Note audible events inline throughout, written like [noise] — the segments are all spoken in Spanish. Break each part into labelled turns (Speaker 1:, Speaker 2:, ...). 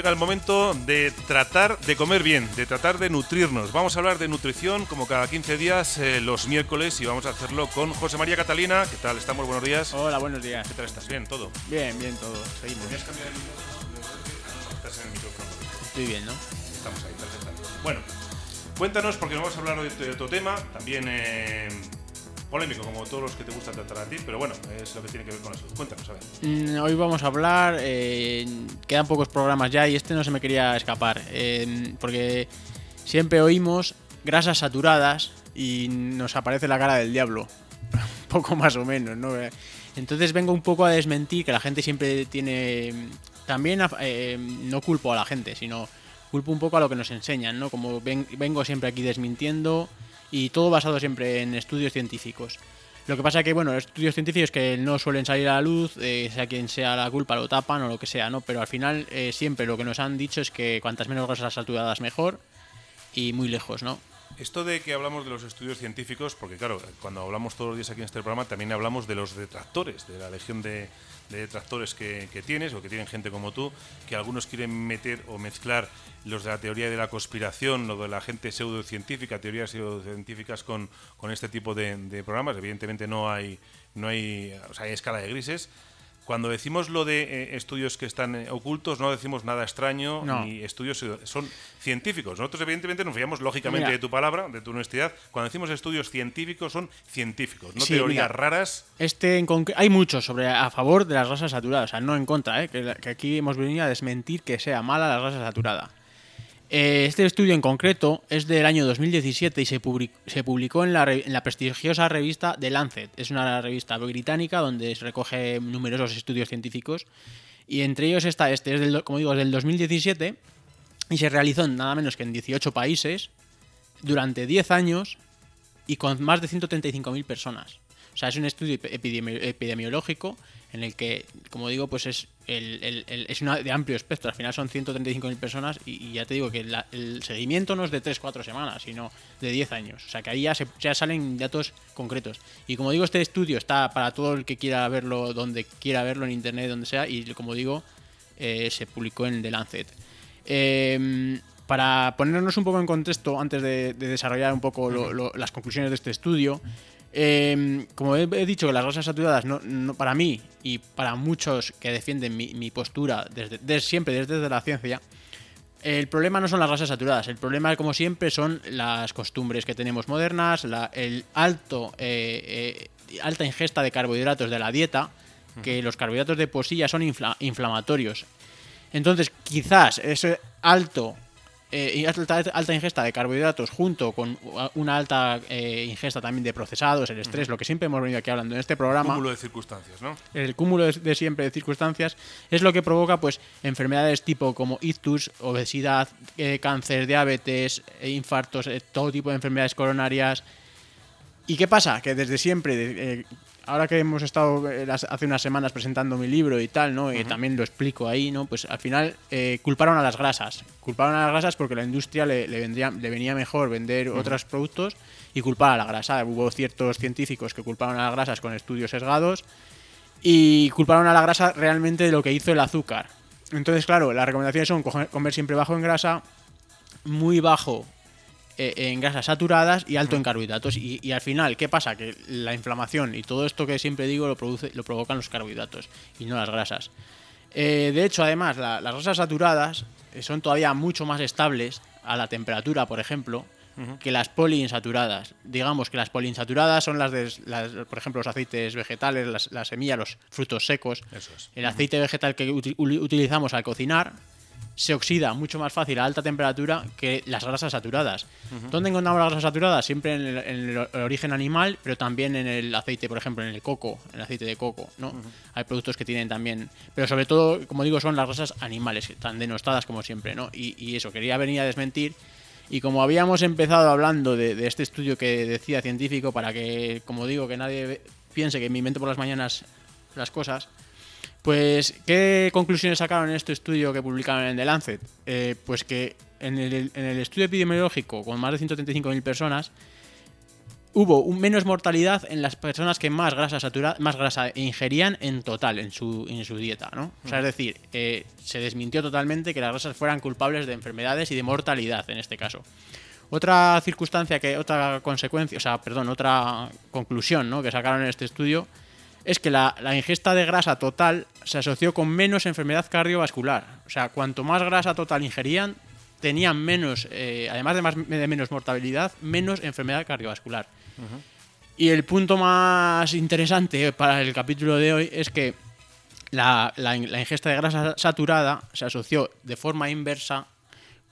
Speaker 1: llega el momento de tratar de comer bien, de tratar de nutrirnos. Vamos a hablar de nutrición como cada 15 días eh, los miércoles y vamos a hacerlo con José María Catalina. ¿Qué tal? ¿Estamos? Buenos días.
Speaker 2: Hola, buenos días.
Speaker 1: ¿Qué tal estás? ¿Bien? ¿Todo?
Speaker 2: Bien, bien, todo. Seguimos.
Speaker 1: ¿Podrías cambiar el micrófono? Estás en el micrófono.
Speaker 2: Estoy bien, ¿no?
Speaker 1: Estamos ahí, perfecto. Bueno, cuéntanos porque vamos a hablar hoy de otro tema, también eh, polémico como todos los que te gusta tratar a ti, pero bueno, es lo que tiene que ver con eso. Cuéntanos, a ver.
Speaker 2: Mm, hoy vamos a hablar, eh, quedan pocos programas ya y este no se me quería escapar, eh, porque siempre oímos grasas saturadas y nos aparece la cara del diablo, [laughs] poco más o menos, ¿no? Entonces vengo un poco a desmentir que la gente siempre tiene... También eh, no culpo a la gente, sino culpo un poco a lo que nos enseñan, ¿no? Como ven- vengo siempre aquí desmintiendo y todo basado siempre en estudios científicos. Lo que pasa que, bueno, los estudios científicos que no suelen salir a la luz, eh, sea quien sea la culpa, lo tapan o lo que sea, ¿no? Pero al final eh, siempre lo que nos han dicho es que cuantas menos grasas saturadas mejor y muy lejos, ¿no?
Speaker 1: Esto de que hablamos de los estudios científicos, porque claro, cuando hablamos todos los días aquí en este programa, también hablamos de los detractores, de la legión de, de detractores que, que tienes o que tienen gente como tú, que algunos quieren meter o mezclar los de la teoría de la conspiración, lo de la gente pseudocientífica, teorías pseudocientíficas con, con este tipo de, de programas. Evidentemente no hay, no hay, o sea, hay escala de grises. Cuando decimos lo de eh, estudios que están eh, ocultos, no decimos nada extraño
Speaker 2: No.
Speaker 1: ni estudios son científicos. Nosotros evidentemente nos fiamos lógicamente
Speaker 2: Mira.
Speaker 1: de tu palabra, de tu honestidad. Cuando decimos estudios científicos son científicos, no
Speaker 2: Sí,
Speaker 1: teorías
Speaker 2: mira.
Speaker 1: raras.
Speaker 2: Este en hay muchos sobre a favor de las grasas saturadas, o sea, no en contra, ¿eh? que, que aquí hemos venido a desmentir que sea mala la grasa saturada. Eh, este estudio en concreto es del año 2017 y se, public- se publicó en la, en la prestigiosa revista The Lancet. Es una revista británica donde se recoge numerosos estudios científicos y entre ellos está este, es del, como digo, es del 2017 y se realizó en nada menos que en 18 países durante 10 años y con más de 135.000 personas. O sea, es un estudio epi- epidemi- epidemiológico en el que, como digo, pues es, el, el- el- es una de amplio espectro. Al final son 135.000 personas y, y ya te digo que la- el seguimiento no es de 3-4 semanas, sino de 10 años. O sea, que ahí ya, se, ya salen datos concretos. Y como digo, este estudio está para todo el que quiera verlo, donde quiera verlo, en internet, donde sea. Y como digo, eh, se publicó en The Lancet. Eh, para ponernos un poco en contexto, antes de, de desarrollar un poco lo- lo- las conclusiones de este estudio, eh, como he, he dicho que las grasas saturadas, no, no- para mí y para muchos que defienden mi, mi postura desde, desde siempre, desde la ciencia, el problema no son las grasas saturadas, el problema, como siempre, son las costumbres que tenemos modernas, la- el alto, eh, eh, alta ingesta de carbohidratos de la dieta, que los carbohidratos de por sí ya son infla- inflamatorios. Entonces, quizás ese alto, eh, y alta, alta ingesta de carbohidratos junto con una alta eh, ingesta también de procesados, el estrés, lo que siempre hemos venido aquí hablando en este programa
Speaker 1: Cúmulo de circunstancias, ¿no?
Speaker 2: el cúmulo de, de siempre de circunstancias es lo que provoca pues enfermedades tipo como ictus, obesidad, eh, cáncer, diabetes, eh, infartos, eh, todo tipo de enfermedades coronarias. ¿Y qué pasa? Que desde siempre, eh, ahora que hemos estado eh, hace unas semanas presentando mi libro y tal, ¿no? Y también lo explico ahí, ¿no? Pues al final eh, culparon a las grasas. Culparon a las grasas porque la industria le, le vendría, le venía mejor vender otros productos y culpar a la grasa. Hubo ciertos científicos que culparon a las grasas con estudios sesgados y culparon a la grasa realmente de lo que hizo el azúcar. Entonces, claro, las recomendaciones son comer siempre bajo en grasa, muy bajo en grasas saturadas y alto en carbohidratos. Y, y al final, ¿qué pasa? Que la inflamación y todo esto que siempre digo lo, produce, lo provocan los carbohidratos y no las grasas. Eh, de hecho, además, la- las grasas saturadas eh, son todavía mucho más estables a la temperatura, por ejemplo, que las poliinsaturadas. Digamos que las poliinsaturadas son las de, las, por ejemplo, los aceites vegetales, las, las semillas, los frutos secos.
Speaker 1: Es.
Speaker 2: El aceite vegetal que utilizamos al cocinar se oxida mucho más fácil a alta temperatura que las grasas saturadas. ¿Dónde encontramos las grasas saturadas? Siempre en el, en el origen animal, pero también en el aceite, por ejemplo, en el coco, en el aceite de coco, ¿no? Hay productos que tienen también, pero sobre todo, como digo, son las grasas animales, están denostadas como siempre, ¿no? Y, y eso, quería venir a desmentir. Y como habíamos empezado hablando de, de este estudio que decía científico, para que, como digo, que nadie piense que me invento por las mañanas las cosas, pues, ¿qué conclusiones sacaron en este estudio que publicaron en The Lancet? Eh, pues que en el, estudio epidemiológico, con más de 135.000 personas, hubo un menos mortalidad en las personas que más grasa saturada, más grasa ingerían en total en su, en su dieta, ¿no? O sea, es decir, eh, se desmintió totalmente que las grasas fueran culpables de enfermedades y de mortalidad en este caso. Otra circunstancia que, otra consecuencia, o sea, perdón, otra conclusión ¿no? que sacaron en este estudio es que la, la, ingesta de grasa total se asoció con menos enfermedad cardiovascular. O sea, cuanto más grasa total ingerían, tenían menos, eh, además de, más, de menos mortalidad, menos enfermedad cardiovascular. Uh -huh. Y el punto más interesante para el capítulo de hoy es que la, la, la, ingesta de grasa saturada se asoció de forma inversa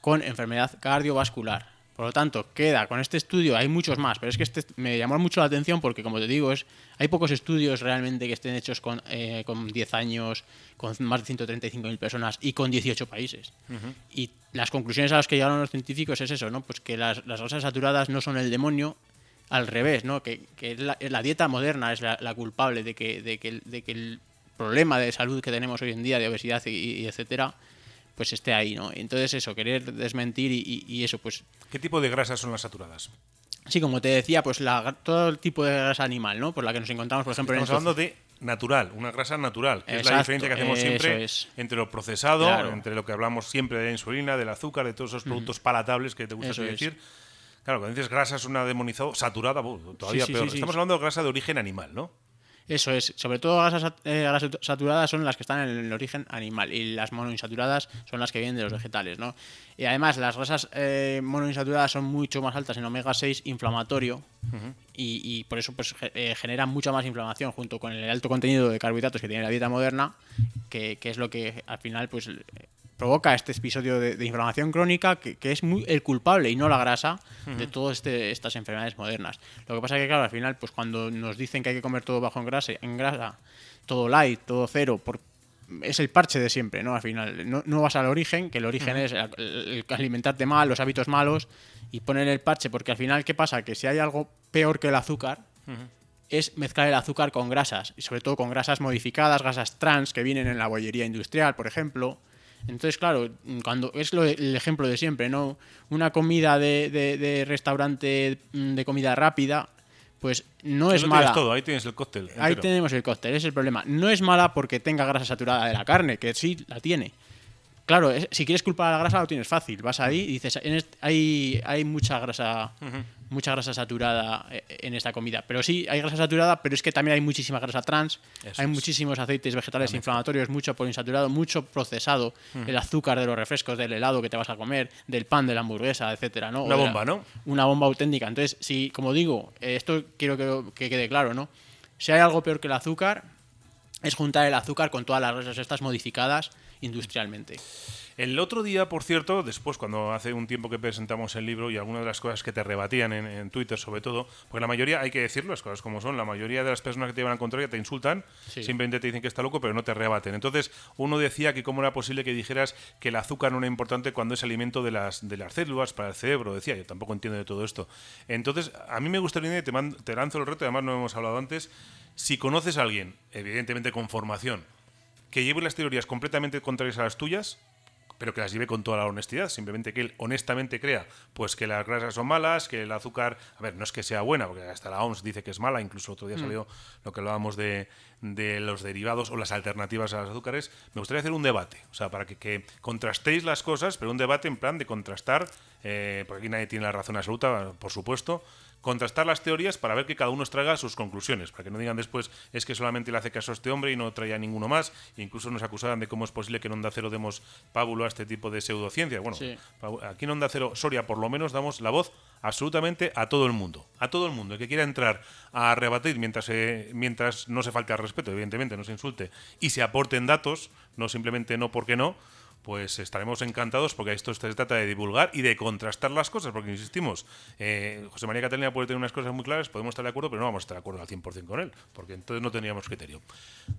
Speaker 2: con enfermedad cardiovascular. Por lo tanto, queda con este estudio, hay muchos más, pero es que este me llamó mucho la atención porque, como te digo, es, hay pocos estudios realmente que estén hechos con, eh, con 10 años, con más de 135.000 personas y con 18 países. Uh -huh. Y las conclusiones a las que llegaron los científicos es eso, ¿no? Pues que las, las grasas saturadas no son el demonio, al revés, ¿no? Que, que la, la, dieta moderna es la, la culpable de que, de, que, de que el problema de salud que tenemos hoy en día, de obesidad y, y etcétera, pues esté ahí, ¿no? Entonces eso, querer desmentir y, y, y, eso, pues...
Speaker 1: ¿Qué tipo de grasas son las saturadas?
Speaker 2: Sí, como te decía, pues la, todo el tipo de grasa animal, ¿no? Por la que nos encontramos, por ejemplo...
Speaker 1: Estamos
Speaker 2: en
Speaker 1: hablando de natural, una grasa natural, que Exacto, es la diferencia que hacemos siempre
Speaker 2: es.
Speaker 1: entre lo procesado,
Speaker 2: Claro.
Speaker 1: entre lo que hablamos siempre de la insulina, del azúcar, de todos esos productos palatables que te gusta
Speaker 2: Eso es.
Speaker 1: decir. Claro, cuando dices grasa es una demonizado, saturada, todavía
Speaker 2: Sí, sí,
Speaker 1: peor.
Speaker 2: sí.
Speaker 1: Estamos hablando de grasa de origen animal, ¿no?
Speaker 2: Eso es, sobre todo grasas, eh, grasas saturadas son las que están en el origen animal y las monoinsaturadas son las que vienen de los vegetales, ¿no? Y además las grasas eh, monoinsaturadas son mucho más altas en omega 6 inflamatorio y, y por eso pues eh, generan mucha más inflamación junto con el alto contenido de carbohidratos que tiene la dieta moderna, que, que es lo que al final pues provoca este episodio de, de inflamación crónica que, que es muy el culpable y no la grasa de todas este, estas enfermedades modernas. Lo que pasa es que, claro, al final, pues cuando nos dicen que hay que comer todo bajo en grasa, en grasa todo light, todo cero, por, es el parche de siempre, ¿no? Al final, no, no vas al origen, que el origen es el, el alimentarte mal, los hábitos malos, y poner el parche, porque al final, ¿qué pasa? Que si hay algo peor que el azúcar, es mezclar el azúcar con grasas, y sobre todo con grasas modificadas, grasas trans que vienen en la bollería industrial, por ejemplo. Entonces, claro, cuando es lo, el ejemplo de siempre, ¿no? Una comida de, de- de restaurante mm, de comida rápida, pues no es
Speaker 1: Lo
Speaker 2: mala.
Speaker 1: todo, ahí tienes el cóctel.
Speaker 2: Ahí tenemos el cóctel, ese es el problema. No es mala porque tenga grasa saturada de la carne, que sí la tiene. Claro, es- si quieres culpar a la grasa lo tienes fácil. Vas ahí y dices, en hay, hay mucha grasa mucha grasa saturada eh, en esta comida. Pero sí, hay grasa saturada, pero es que también hay muchísima grasa trans,
Speaker 1: Eso
Speaker 2: hay
Speaker 1: es.
Speaker 2: muchísimos aceites vegetales inflamatorios, mucho poliinsaturado, mucho procesado, el azúcar de los refrescos, del helado que te vas a comer, del pan, de la hamburguesa, etcétera, ¿no?
Speaker 1: Una
Speaker 2: O de la-
Speaker 1: bomba, ¿no?
Speaker 2: Una bomba auténtica. Entonces, si, como digo, eh, esto quiero que, que quede claro, ¿no? Si hay algo peor que el azúcar, es juntar el azúcar con todas las grasas estas modificadas industrialmente.
Speaker 1: El otro día, por cierto, después, cuando hace un tiempo que presentamos el libro y algunas de las cosas que te rebatían en, en Twitter, sobre todo, porque la mayoría, hay que decirlo, las cosas como son, la mayoría de las personas que te llevan a contraria te insultan,
Speaker 2: Sí.
Speaker 1: simplemente te dicen que está loco, pero no te rebaten. Entonces, uno decía que cómo era posible que dijeras que el azúcar no era importante cuando es alimento de las, de las células para el cerebro, decía, yo tampoco entiendo de todo esto. Entonces, a mí me gustaría, y te, man- te lanzo el reto, además no hemos hablado antes, si conoces a alguien, evidentemente con formación, que lleve las teorías completamente contrarias a las tuyas, pero que las lleve con toda la honestidad, simplemente que él honestamente crea pues que las grasas son malas, que el azúcar, a ver, no es que sea buena, porque hasta la OMS dice que es mala, incluso otro día salió lo que hablábamos de, de los derivados o las alternativas a los azúcares, me gustaría hacer un debate, o sea, para que, que contrastéis las cosas, pero un debate en plan de contrastar, eh, porque aquí nadie tiene la razón absoluta, por supuesto, contrastar las teorías para ver que cada uno extraiga sus conclusiones, para que no digan después es que solamente le hace caso a este hombre y no traía ninguno más, e incluso nos acusaran de cómo es posible que en Onda Cero demos pábulo a este tipo de pseudociencia. Bueno,
Speaker 2: Sí.
Speaker 1: aquí en Onda Cero, Soria, por lo menos damos la voz absolutamente a todo el mundo, a todo el mundo, el que quiera entrar a rebatir mientras, eh, mientras no se falte al respeto, evidentemente, no se insulte, y se aporten datos, no simplemente no porque no, pues estaremos encantados porque esto se trata de divulgar y de contrastar las cosas, porque insistimos, eh, José María Catalina puede tener unas cosas muy claras, podemos estar de acuerdo, pero no vamos a estar de acuerdo al 100% con él, porque entonces no tendríamos criterio.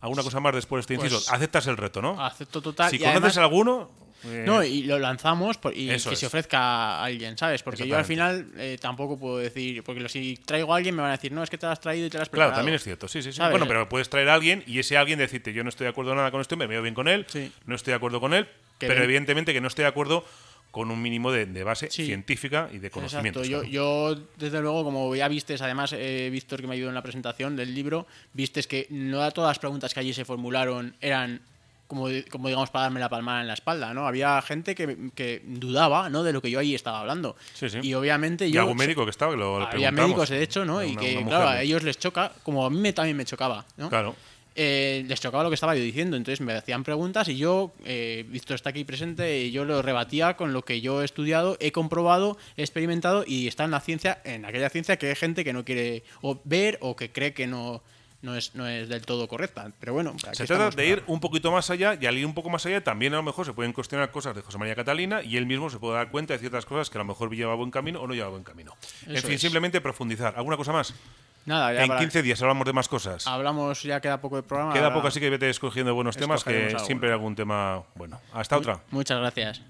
Speaker 1: ¿Alguna cosa más después de este
Speaker 2: Pues-
Speaker 1: inciso? Aceptas el reto, ¿no?
Speaker 2: Acepto total.
Speaker 1: si
Speaker 2: y
Speaker 1: conoces
Speaker 2: además-
Speaker 1: alguno...
Speaker 2: No, y lo lanzamos por- y
Speaker 1: Eso
Speaker 2: que
Speaker 1: es.
Speaker 2: se ofrezca a alguien, ¿sabes? Porque yo al final eh, tampoco puedo decir, porque si traigo a alguien me van a decir, no, es que te lo has traído y te lo has
Speaker 1: Claro, también es cierto, sí, sí, sí.
Speaker 2: ¿Sabes?
Speaker 1: Bueno, pero puedes traer a alguien y ese alguien decirte, yo no estoy de acuerdo nada con esto, me veo bien con él,
Speaker 2: Sí.
Speaker 1: no estoy de acuerdo con él,
Speaker 2: Que
Speaker 1: pero evidentemente que no estoy de acuerdo con un mínimo de, de base
Speaker 2: Sí.
Speaker 1: científica y de conocimientos.
Speaker 2: Exacto. Yo, yo, desde luego, como ya vistes, además, eh, Víctor, que me ayudó en la presentación del libro, vistes que no todas las preguntas que allí se formularon eran como, como digamos, para darme la palmada en la espalda, ¿no? Había gente que, que dudaba, ¿no? De lo que yo allí estaba hablando.
Speaker 1: Sí, sí.
Speaker 2: Y obviamente
Speaker 1: Y
Speaker 2: yo...
Speaker 1: algún médico que estaba, que lo
Speaker 2: Había médicos, de hecho, ¿no? y que, claro, a ellos les choca, como a mí me, también me chocaba, ¿no?
Speaker 1: Claro.
Speaker 2: Eh, les chocaba lo que estaba yo diciendo, entonces me hacían preguntas y yo, eh, Víctor está aquí presente, y yo lo rebatía con lo que yo he estudiado, he comprobado, he experimentado y está en la ciencia, en aquella ciencia que hay gente que no quiere o ver o que cree que no, no, es, no es del todo correcta. Pero bueno, aquí
Speaker 1: Se trata de
Speaker 2: para-
Speaker 1: ir un poquito más allá y al ir un poco más allá también a lo mejor se pueden cuestionar cosas de José María Catalina y él mismo se puede dar cuenta de ciertas cosas que a lo mejor lleva buen camino o no lleva buen camino. en fin,
Speaker 2: es.
Speaker 1: simplemente profundizar. ¿Alguna cosa más?
Speaker 2: Nada, ya
Speaker 1: En
Speaker 2: para-
Speaker 1: 15 días hablamos de más cosas.
Speaker 2: hablamos, ya queda poco de programa.
Speaker 1: Queda
Speaker 2: ahora
Speaker 1: poco, así que vete escogiendo buenos temas, que
Speaker 2: alguno.
Speaker 1: siempre hay algún tema bueno. Hasta otra.
Speaker 2: Muchas gracias.